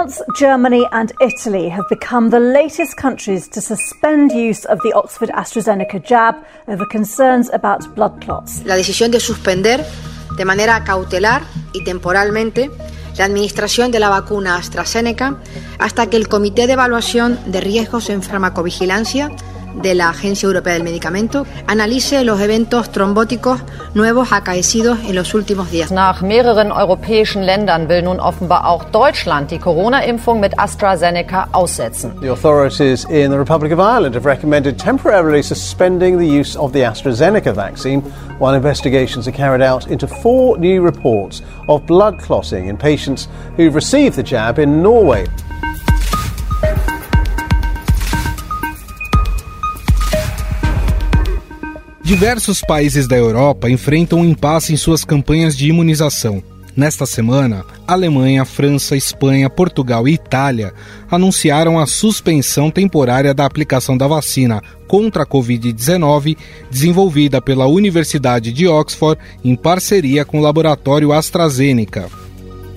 France, Germany, and Italy have become the latest countries to suspend use of the Oxford AstraZeneca jab over concerns about blood clots. La decisión de suspender de manera cautelar y temporalmente la administración de la vacuna AstraZeneca hasta que el Comité de Evaluación de Riesgos en Farmacovigilancia de la Agencia Europea del Medicamento analice los eventos trombóticos nuevos acaecidos en los últimos días. Nach mehreren europäischen Ländern will nun offenbar auch Deutschland die Corona-Impfung mit AstraZeneca aussetzen. The authorities in the Republic of Ireland have recommended temporarily suspending the use of the AstraZeneca vaccine while investigations are carried out into four new reports of blood clotting in patients who've received the jab in Norway. Diversos países da Europa enfrentam um impasse em suas campanhas de imunização. Nesta semana, Alemanha, França, Espanha, Portugal e Itália anunciaram a suspensão temporária da aplicação da vacina contra a Covid-19 desenvolvida pela Universidade de Oxford em parceria com o laboratório AstraZeneca.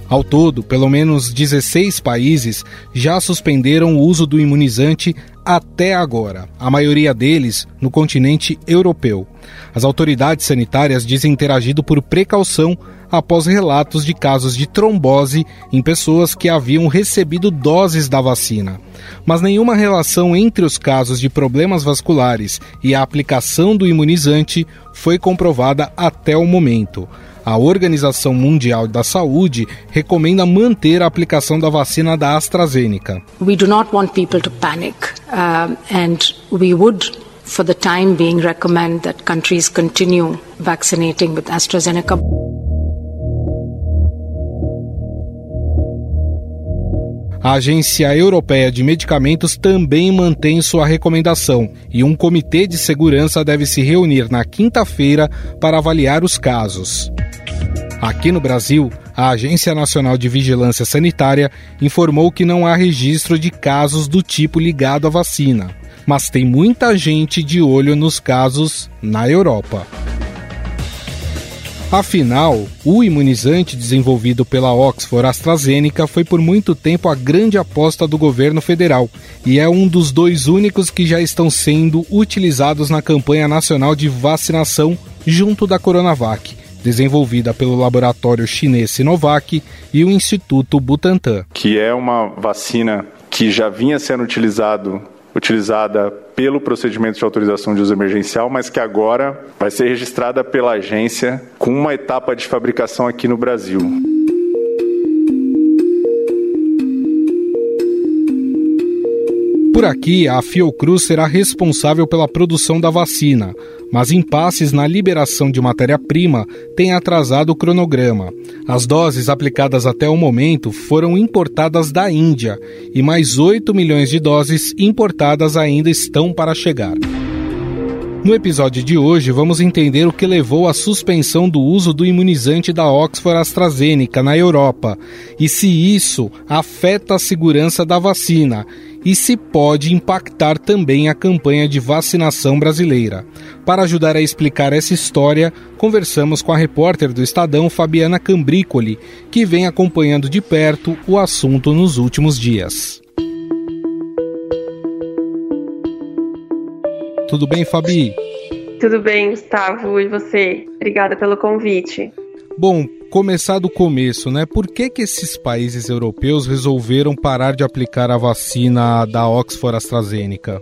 Ao todo, pelo menos 16 países já suspenderam o uso do imunizante até agora, a maioria deles no continente europeu. As autoridades sanitárias dizem ter agido por precaução após relatos de casos de trombose em pessoas que haviam recebido doses da vacina. Mas nenhuma relação entre os casos de problemas vasculares e a aplicação do imunizante foi comprovada até o momento. A Organização Mundial da Saúde recomenda manter a aplicação da vacina da AstraZeneca. We do not want people to panic uh, and we would for the time being recommend that countries continue vaccinating with AstraZeneca. A Agência Europeia de Medicamentos também mantém sua recomendação e um comitê de segurança deve se reunir na quinta-feira para avaliar os casos. Aqui no Brasil, a Agência Nacional de Vigilância Sanitária informou que não há registro de casos do tipo ligado à vacina, mas tem muita gente de olho nos casos na Europa. Afinal, o imunizante desenvolvido pela Oxford AstraZeneca foi por muito tempo a grande aposta do governo federal e é um dos dois únicos que já estão sendo utilizados na campanha nacional de vacinação junto da Coronavac, desenvolvida pelo laboratório chinês Sinovac e o Instituto Butantan. Que é uma vacina que já vinha sendo utilizado utilizada pelo procedimento de autorização de uso emergencial, mas que agora vai ser registrada pela agência com uma etapa de fabricação aqui no Brasil. Por aqui, a Fiocruz será responsável pela produção da vacina, mas impasses na liberação de matéria-prima têm atrasado o cronograma. As doses aplicadas até o momento foram importadas da Índia e mais 8 milhões de doses importadas ainda estão para chegar. No episódio de hoje, vamos entender o que levou à suspensão do uso do imunizante da Oxford AstraZeneca na Europa e se isso afeta a segurança da vacina e se pode impactar também a campanha de vacinação brasileira. Para ajudar a explicar essa história, conversamos com a repórter do Estadão Fabiana Cambrícoli, que vem acompanhando de perto o assunto nos últimos dias. Tudo bem, Fabi? Tudo bem, Gustavo. E você? Obrigada pelo convite. Bom, começar do começo, né? Por que, que esses países europeus resolveram parar de aplicar a vacina da Oxford AstraZeneca?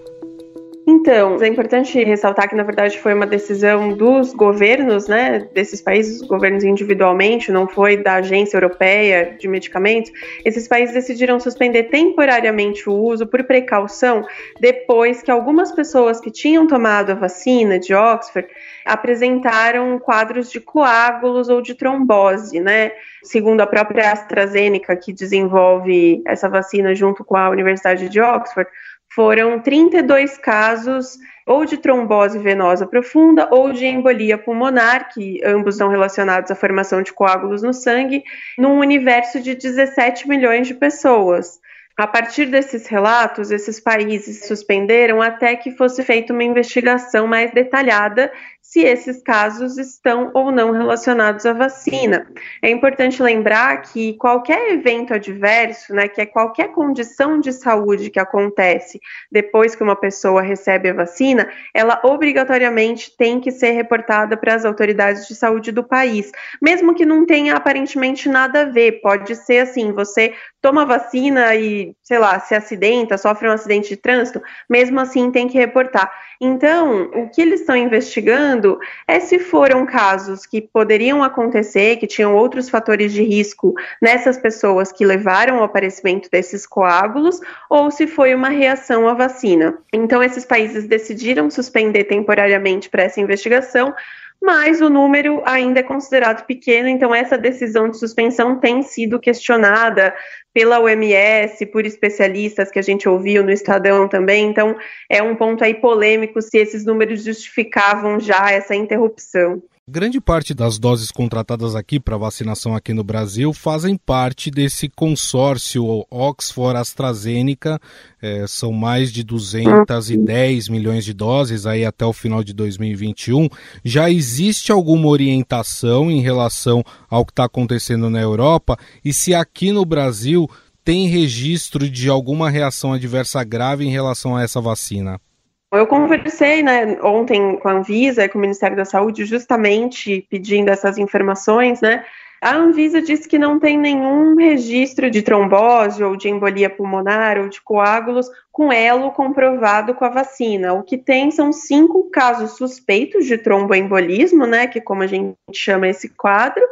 Então, é importante ressaltar que, na verdade, foi uma decisão dos governos, né, desses países, governos individualmente, não foi da Agência Europeia de Medicamentos. Esses países decidiram suspender temporariamente o uso por precaução depois que algumas pessoas que tinham tomado a vacina de Oxford apresentaram quadros de coágulos ou de trombose, né? Segundo a própria AstraZeneca, que desenvolve essa vacina junto com a Universidade de Oxford, foram 32 casos ou de trombose venosa profunda ou de embolia pulmonar, que ambos são relacionados à formação de coágulos no sangue, num universo de 17 milhões de pessoas. A partir desses relatos, esses países suspenderam até que fosse feita uma investigação mais detalhada se esses casos estão ou não relacionados à vacina. É importante lembrar que qualquer evento adverso, né, que é qualquer condição de saúde que acontece depois que uma pessoa recebe a vacina, ela obrigatoriamente tem que ser reportada para as autoridades de saúde do país, mesmo que não tenha aparentemente nada a ver. Pode ser assim, você toma vacina e, sei lá, se acidenta, sofre um acidente de trânsito, mesmo assim tem que reportar. Então, o que eles estão investigando é se foram casos que poderiam acontecer, que tinham outros fatores de risco nessas pessoas que levaram ao aparecimento desses coágulos, ou se foi uma reação à vacina. Então, esses países decidiram suspender temporariamente para essa investigação, mas o número ainda é considerado pequeno, então essa decisão de suspensão tem sido questionada pela OMS, por especialistas que a gente ouviu no Estadão também, então é um ponto aí polêmico se esses números justificavam já essa interrupção. Grande parte das doses contratadas aqui para vacinação aqui no Brasil fazem parte desse consórcio Oxford AstraZeneca. É, são mais de 210 milhões de doses aí até o final de 2021. Já existe alguma orientação em relação ao que está acontecendo na Europa? E se aqui no Brasil tem registro de alguma reação adversa grave em relação a essa vacina? Eu conversei né, ontem com a Anvisa e com o Ministério da Saúde, justamente pedindo essas informações, né? A Anvisa disse que não tem nenhum registro de trombose ou de embolia pulmonar ou de coágulos com elo comprovado com a vacina. O que tem são cinco casos suspeitos de tromboembolismo, né, que como a gente chama esse quadro,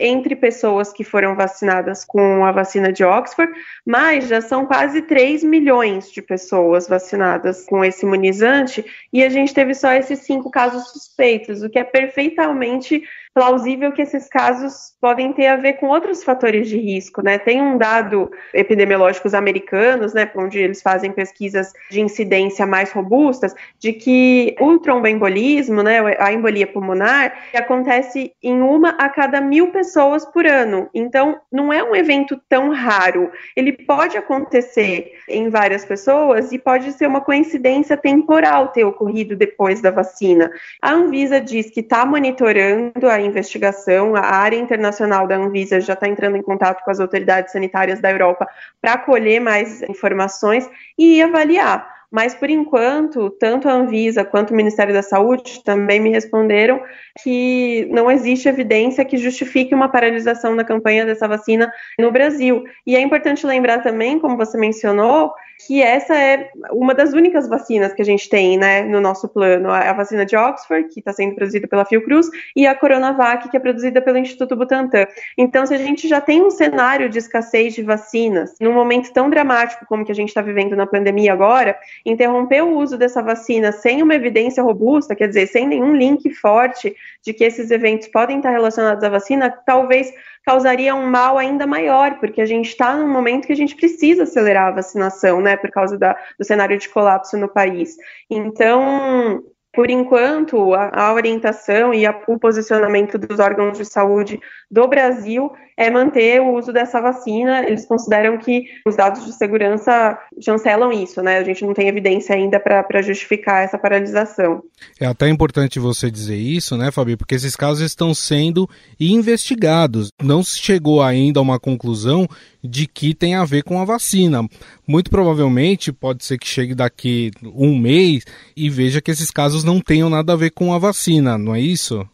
entre pessoas que foram vacinadas com a vacina de Oxford, mas já são quase 3 milhões de pessoas vacinadas com esse imunizante e a gente teve só esses cinco casos suspeitos, o que é perfeitamente plausível que esses casos podem ter a ver com outros fatores de risco, né? Tem um dado epidemiológicos americanos, né, onde eles fazem pesquisas de incidência mais robustas, de que o tromboembolismo, né, a embolia pulmonar, acontece em uma a cada mil pessoas por ano. Então, não é um evento tão raro. Ele pode acontecer em várias pessoas e pode ser uma coincidência temporal ter ocorrido depois da vacina. A Anvisa diz que está monitorando a investigação, a área internacional da Anvisa já está entrando em contato com as autoridades sanitárias da Europa para colher mais informações e avaliar. Mas, por enquanto, tanto a Anvisa quanto o Ministério da Saúde também me responderam que não existe evidência que justifique uma paralisação da campanha dessa vacina no Brasil. E é importante lembrar também, como você mencionou, que essa é uma das únicas vacinas que a gente tem né, no nosso plano. A vacina de Oxford, que está sendo produzida pela Fiocruz, e a Coronavac, que é produzida pelo Instituto Butantan. Então, se a gente já tem um cenário de escassez de vacinas, num momento tão dramático como que a gente está vivendo na pandemia agora, interromper o uso dessa vacina sem uma evidência robusta, quer dizer, sem nenhum link forte de que esses eventos podem estar relacionados à vacina, talvez causaria um mal ainda maior, porque a gente está num momento que a gente precisa acelerar a vacinação, né, por causa da, do cenário de colapso no país. Então, por enquanto, a, a orientação e a, o posicionamento dos órgãos de saúde do Brasil é manter o uso dessa vacina. Eles consideram que os dados de segurança chancelam isso, né? A gente não tem evidência ainda para justificar essa paralisação. É até importante você dizer isso, né, Fabi? Porque esses casos estão sendo investigados. Não se chegou ainda a uma conclusão de que tem a ver com a vacina. Muito provavelmente pode ser que chegue daqui um mês e veja que esses casos não tenham nada a ver com a vacina, não é isso?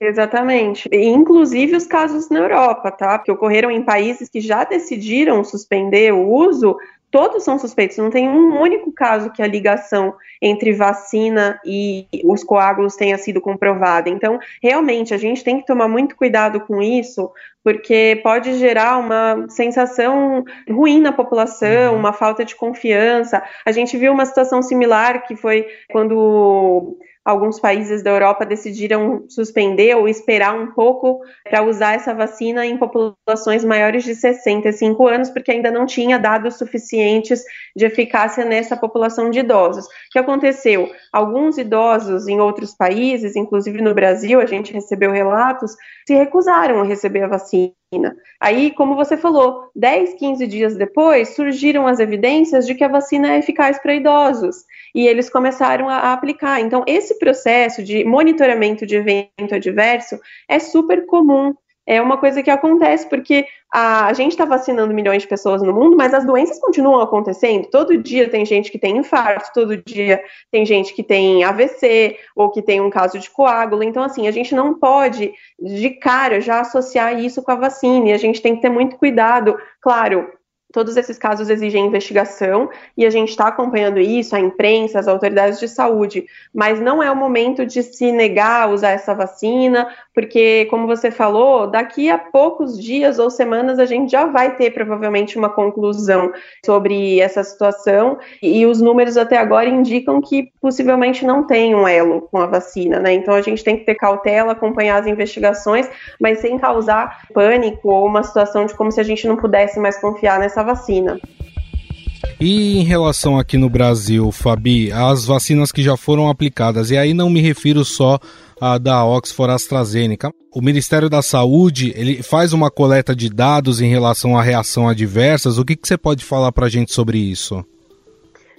Exatamente. Inclusive os casos na Europa, tá? Que ocorreram em países que já decidiram suspender o uso, todos são suspeitos. Não tem um único caso que a ligação entre vacina e os coágulos tenha sido comprovada. Então, realmente, a gente tem que tomar muito cuidado com isso, porque pode gerar uma sensação ruim na população, uhum. uma falta de confiança. A gente viu uma situação similar que foi quando alguns países da Europa decidiram suspender ou esperar um pouco para usar essa vacina em populações maiores de 65 anos, porque ainda não tinha dados suficientes de eficácia nessa população de idosos. O que aconteceu? Alguns idosos em outros países, inclusive no Brasil, a gente recebeu relatos, se recusaram a receber a vacina Aí, como você falou, 10, 15 dias depois, surgiram as evidências de que a vacina é eficaz para idosos e eles começaram a, a aplicar. Então, esse processo de monitoramento de evento adverso é super comum é uma coisa que acontece porque a, a gente está vacinando milhões de pessoas no mundo, mas as doenças continuam acontecendo. Todo dia tem gente que tem infarto, todo dia tem gente que tem AVC ou que tem um caso de coágulo. Então, assim, a gente não pode de cara já associar isso com a vacina. E a gente tem que ter muito cuidado. Claro, Todos esses casos exigem investigação e a gente está acompanhando isso, a imprensa, as autoridades de saúde, mas não é o momento de se negar a usar essa vacina, porque, como você falou, daqui a poucos dias ou semanas a gente já vai ter provavelmente uma conclusão sobre essa situação e os números até agora indicam que possivelmente não tem um elo com a vacina, né? Então a gente tem que ter cautela, acompanhar as investigações, mas sem causar pânico ou uma situação de como se a gente não pudesse mais confiar nessa vacina. E em relação aqui no Brasil, Fabi, as vacinas que já foram aplicadas, e aí não me refiro só a da Oxford AstraZeneca. O Ministério da Saúde ele faz uma coleta de dados em relação à reação adversas. O que, que você pode falar para a gente sobre isso?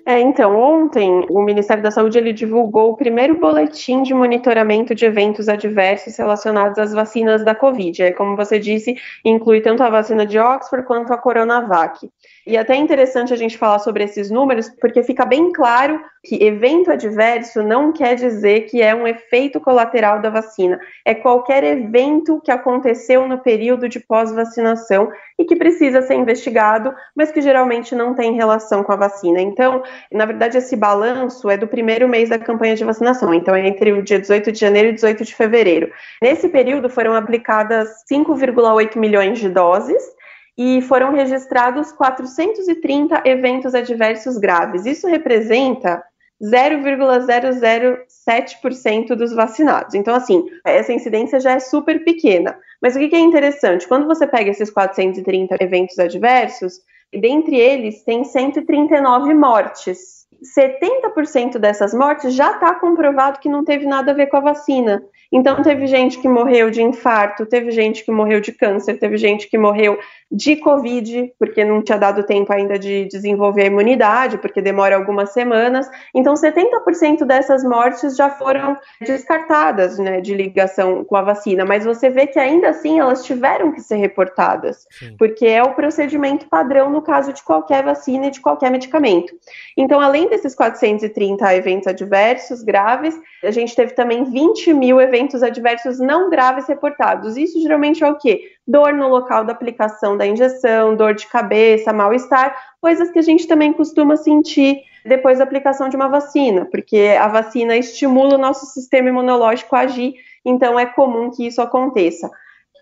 É, então, ontem o Ministério da Saúde ele divulgou o primeiro boletim de monitoramento de eventos adversos relacionados às vacinas da Covid. É, como você disse, inclui tanto a vacina de Oxford quanto a Coronavac. E até é interessante a gente falar sobre esses números, porque fica bem claro que evento adverso não quer dizer que é um efeito colateral da vacina. É qualquer evento que aconteceu no período de pós-vacinação e que precisa ser investigado, mas que geralmente não tem relação com a vacina. Então, na verdade, esse balanço é do primeiro mês da campanha de vacinação, então é entre o dia 18 de janeiro e 18 de fevereiro. Nesse período foram aplicadas 5,8 milhões de doses e foram registrados 430 eventos adversos graves. Isso representa 0,007% dos vacinados. Então, assim, essa incidência já é super pequena. Mas o que é interessante? Quando você pega esses 430 eventos adversos, dentre eles tem 139 mortes. 70% dessas mortes já está comprovado que não teve nada a ver com a vacina. Então, teve gente que morreu de infarto, teve gente que morreu de câncer, teve gente que morreu de Covid, porque não tinha dado tempo ainda de desenvolver a imunidade, porque demora algumas semanas. Então, 70% dessas mortes já foram descartadas, né, de ligação com a vacina, mas você vê que ainda assim elas tiveram que ser reportadas, Sim. porque é o procedimento padrão no caso de qualquer vacina e de qualquer medicamento. Então, além desses 430 eventos adversos graves, a gente teve também 20 mil eventos adversos não graves reportados. Isso geralmente é o quê? dor no local da aplicação da injeção, dor de cabeça, mal-estar, coisas que a gente também costuma sentir depois da aplicação de uma vacina, porque a vacina estimula o nosso sistema imunológico a agir, então é comum que isso aconteça.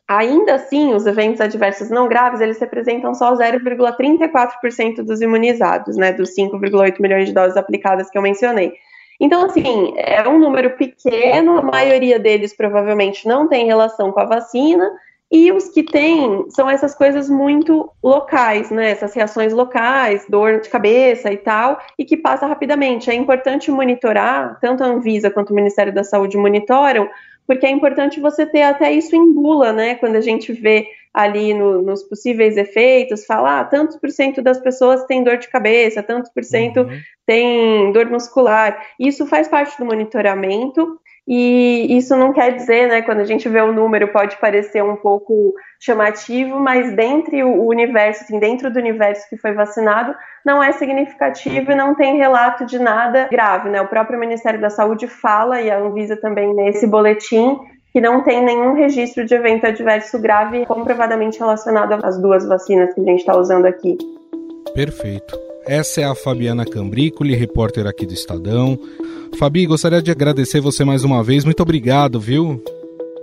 Ainda assim, os eventos adversos não graves, eles representam só 0,34% dos imunizados, né, dos 5,8 milhões de doses aplicadas que eu mencionei. Então, assim, é um número pequeno, a maioria deles provavelmente não tem relação com a vacina, e os que têm são essas coisas muito locais, né? Essas reações locais, dor de cabeça e tal, e que passa rapidamente. É importante monitorar, tanto a Anvisa quanto o Ministério da Saúde monitoram, porque é importante você ter até isso em bula, né? Quando a gente vê ali no, nos possíveis efeitos, falar ah, tantos por cento das pessoas têm dor de cabeça, tantos por cento uhum. tem dor muscular. Isso faz parte do monitoramento e isso não quer dizer, né, quando a gente vê o número pode parecer um pouco chamativo, mas dentro o universo, assim, dentro do universo que foi vacinado, não é significativo e não tem relato de nada grave, né? O próprio Ministério da Saúde fala e a Anvisa também nesse boletim que não tem nenhum registro de evento adverso grave comprovadamente relacionado às duas vacinas que a gente está usando aqui. Perfeito. Essa é a Fabiana Cambricoli, repórter aqui do Estadão. Fabi, gostaria de agradecer você mais uma vez. Muito obrigado, viu?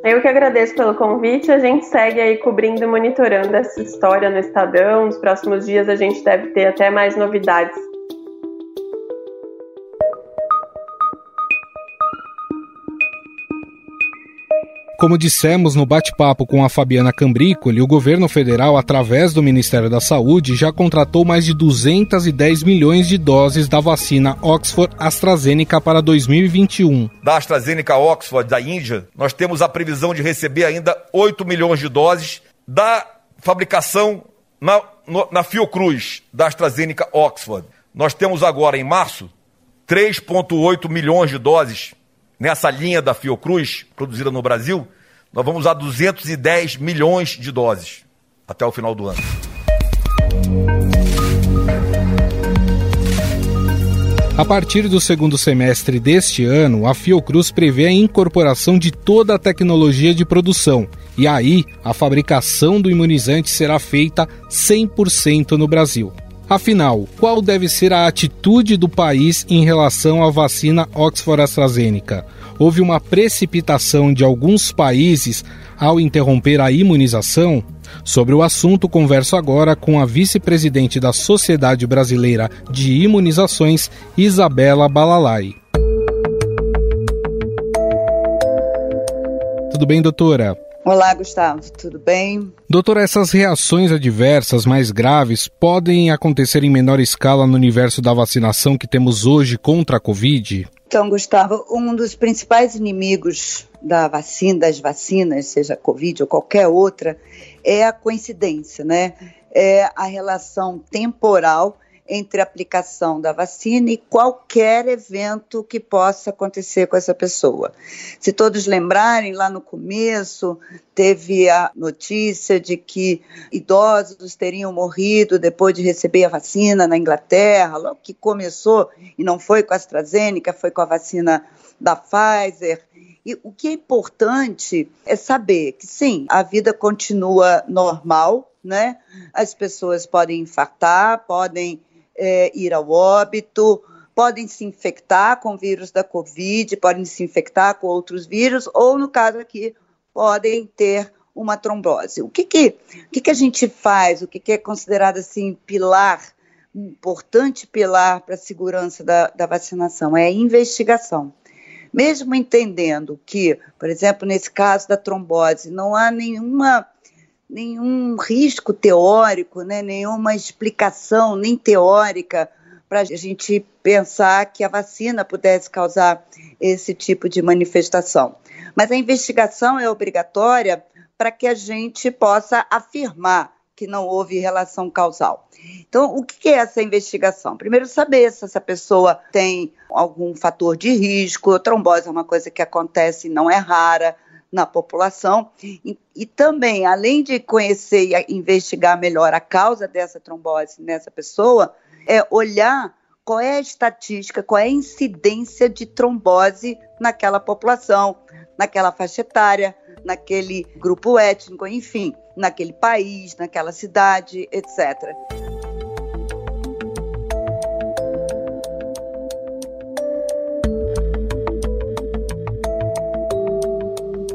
Eu que agradeço pelo convite. A gente segue aí cobrindo e monitorando essa história no Estadão. Nos próximos dias a gente deve ter até mais novidades. Como dissemos no bate-papo com a Fabiana Cambrícoli, o governo federal, através do Ministério da Saúde, já contratou mais de 210 milhões de doses da vacina Oxford AstraZeneca para 2021. Da AstraZeneca Oxford da Índia, nós temos a previsão de receber ainda 8 milhões de doses. Da fabricação na, na Fiocruz da AstraZeneca Oxford. Nós temos agora, em março, 3,8 milhões de doses nessa linha da Fiocruz, produzida no Brasil. Nós vamos a 210 milhões de doses até o final do ano. A partir do segundo semestre deste ano, a Fiocruz prevê a incorporação de toda a tecnologia de produção. E aí, a fabricação do imunizante será feita 100% no Brasil. Afinal, qual deve ser a atitude do país em relação à vacina Oxford AstraZeneca? Houve uma precipitação de alguns países ao interromper a imunização? Sobre o assunto, converso agora com a vice-presidente da Sociedade Brasileira de Imunizações, Isabela Balalai. Tudo bem, doutora? Olá, Gustavo, tudo bem? Doutora, essas reações adversas mais graves podem acontecer em menor escala no universo da vacinação que temos hoje contra a Covid? Então, Gustavo, um dos principais inimigos da vacina, das vacinas, seja Covid ou qualquer outra, é a coincidência, né? É a relação temporal entre a aplicação da vacina e qualquer evento que possa acontecer com essa pessoa. Se todos lembrarem, lá no começo teve a notícia de que idosos teriam morrido depois de receber a vacina na Inglaterra, logo que começou, e não foi com a AstraZeneca, foi com a vacina da Pfizer. E o que é importante é saber que sim, a vida continua normal, né? As pessoas podem infartar, podem é, ir ao óbito, podem se infectar com o vírus da Covid, podem se infectar com outros vírus, ou, no caso aqui, podem ter uma trombose. O que, que, o que, que a gente faz? O que, que é considerado assim pilar, importante pilar para a segurança da, da vacinação? É a investigação. Mesmo entendendo que, por exemplo, nesse caso da trombose, não há nenhuma nenhum risco teórico, né, nenhuma explicação, nem teórica, para a gente pensar que a vacina pudesse causar esse tipo de manifestação. Mas a investigação é obrigatória para que a gente possa afirmar que não houve relação causal. Então, o que é essa investigação? Primeiro, saber se essa pessoa tem algum fator de risco. A trombose é uma coisa que acontece e não é rara na população e, e, também, além de conhecer e investigar melhor a causa dessa trombose nessa pessoa, é olhar qual é a estatística, qual é a incidência de trombose naquela população, naquela faixa etária, naquele grupo étnico, enfim, naquele país, naquela cidade, etc.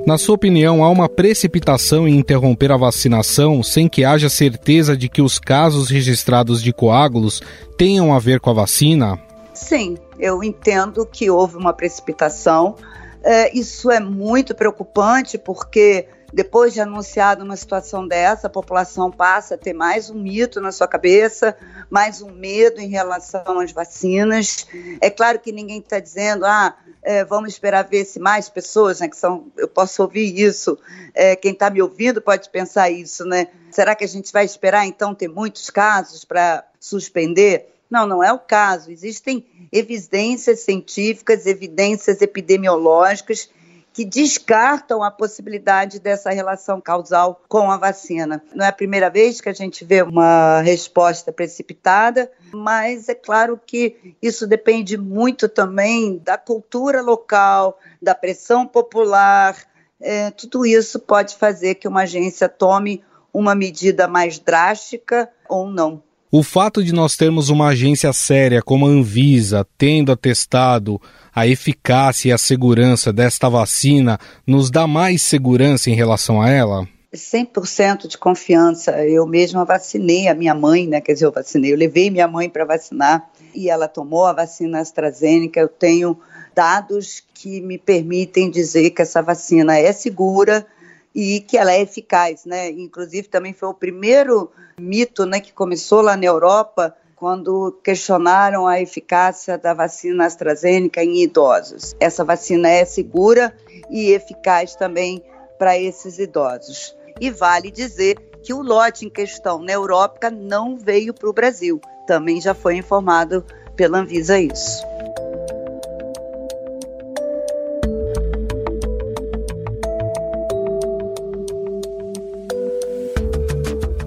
Na sua opinião, há uma precipitação em interromper a vacinação sem que haja certeza de que os casos registrados de coágulos tenham a ver com a vacina? Sim, eu entendo que houve uma precipitação. É, isso é muito preocupante porque depois de anunciado uma situação dessa, a população passa a ter mais um mito na sua cabeça, mais um medo em relação às vacinas. É claro que ninguém está dizendo, ah, é, vamos esperar ver se mais pessoas, né, que são, eu posso ouvir isso, é, quem está me ouvindo pode pensar isso, né? Será que a gente vai esperar então ter muitos casos para suspender? Não, não é o caso. Existem evidências científicas, evidências epidemiológicas que descartam a possibilidade dessa relação causal com a vacina. Não é a primeira vez que a gente vê uma resposta precipitada, mas é claro que isso depende muito também da cultura local, da pressão popular. É, tudo isso pode fazer que uma agência tome uma medida mais drástica ou não. O fato de nós termos uma agência séria como a Anvisa tendo atestado a eficácia e a segurança desta vacina nos dá mais segurança em relação a ela? 100% de confiança. Eu mesma vacinei a minha mãe, né? Quer dizer, eu vacinei, eu levei minha mãe para vacinar e ela tomou a vacina AstraZeneca. Eu tenho dados que me permitem dizer que essa vacina é segura e que ela é eficaz, né? Inclusive também foi o primeiro mito, né, que começou lá na Europa quando questionaram a eficácia da vacina AstraZeneca em idosos. Essa vacina é segura e eficaz também para esses idosos. E vale dizer que o lote em questão na Europa não veio para o Brasil. Também já foi informado pela Anvisa isso.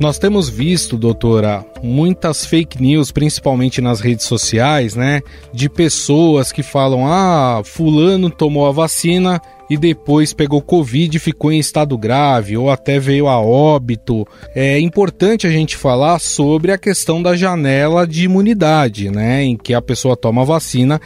Nós temos visto, doutora, muitas fake news, principalmente nas redes sociais, né? De pessoas que falam: ah, Fulano tomou a vacina e depois pegou Covid e ficou em estado grave, ou até veio a óbito. É importante a gente falar sobre a questão da janela de imunidade, né? Em que a pessoa toma a vacina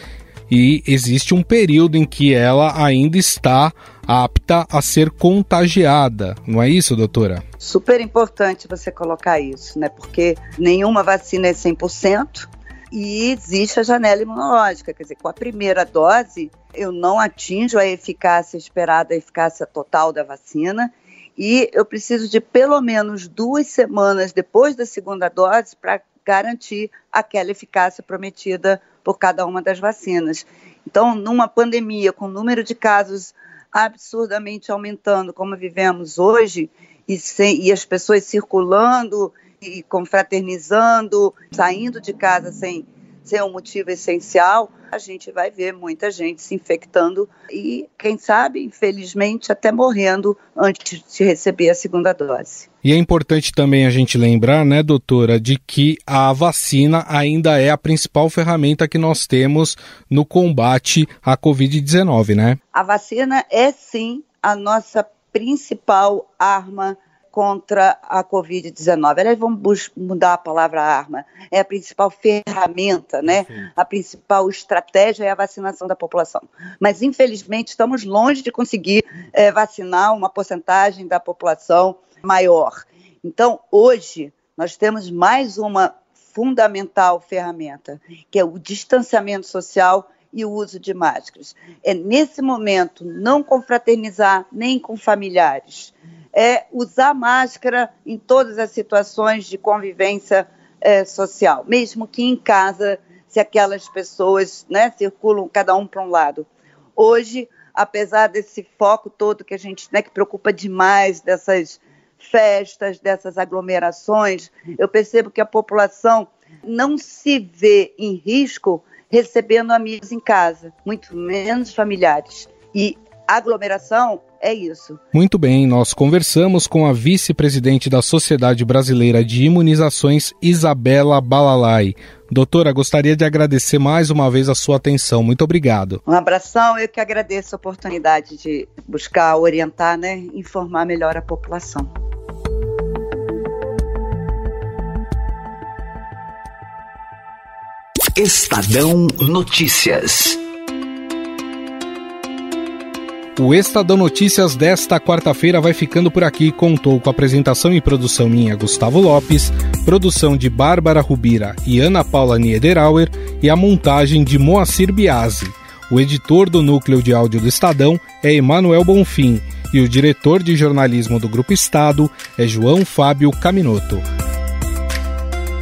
e existe um período em que ela ainda está apta a ser contagiada. Não é isso, doutora? Super importante você colocar isso, né? Porque nenhuma vacina é 100% e existe a janela imunológica, quer dizer, com a primeira dose eu não atinjo a eficácia esperada, a eficácia total da vacina, e eu preciso de pelo menos duas semanas depois da segunda dose para garantir aquela eficácia prometida por cada uma das vacinas. Então, numa pandemia com número de casos absurdamente aumentando, como vivemos hoje, e, sem, e as pessoas circulando e confraternizando, saindo de casa sem ser um motivo essencial, a gente vai ver muita gente se infectando e, quem sabe, infelizmente, até morrendo antes de receber a segunda dose. E é importante também a gente lembrar, né, doutora, de que a vacina ainda é a principal ferramenta que nós temos no combate à Covid-19, né? A vacina é sim a nossa principal arma contra a Covid-19. Aliás, vamos mudar a palavra arma. É a principal ferramenta, né? A principal estratégia é a vacinação da população. Mas, infelizmente, estamos longe de conseguir é, vacinar uma porcentagem da população maior. Então, hoje, nós temos mais uma fundamental ferramenta, que é o distanciamento social e o uso de máscaras. É nesse momento não confraternizar nem com familiares é usar máscara em todas as situações de convivência é, social, mesmo que em casa, se aquelas pessoas né, circulam cada um para um lado. Hoje, apesar desse foco todo que a gente né, que preocupa demais dessas festas, dessas aglomerações, eu percebo que a população não se vê em risco recebendo amigos em casa, muito menos familiares. E aglomeração é isso. Muito bem, nós conversamos com a vice-presidente da Sociedade Brasileira de Imunizações, Isabela Balalai. Doutora, gostaria de agradecer mais uma vez a sua atenção. Muito obrigado. Um abração, eu que agradeço a oportunidade de buscar orientar, né, informar melhor a população. Estadão Notícias. O Estadão Notícias desta quarta-feira vai ficando por aqui. Contou com apresentação e produção minha, Gustavo Lopes, produção de Bárbara Rubira e Ana Paula Niederauer e a montagem de Moacir Biasi. O editor do núcleo de áudio do Estadão é Emanuel Bonfim e o diretor de jornalismo do Grupo Estado é João Fábio Caminoto.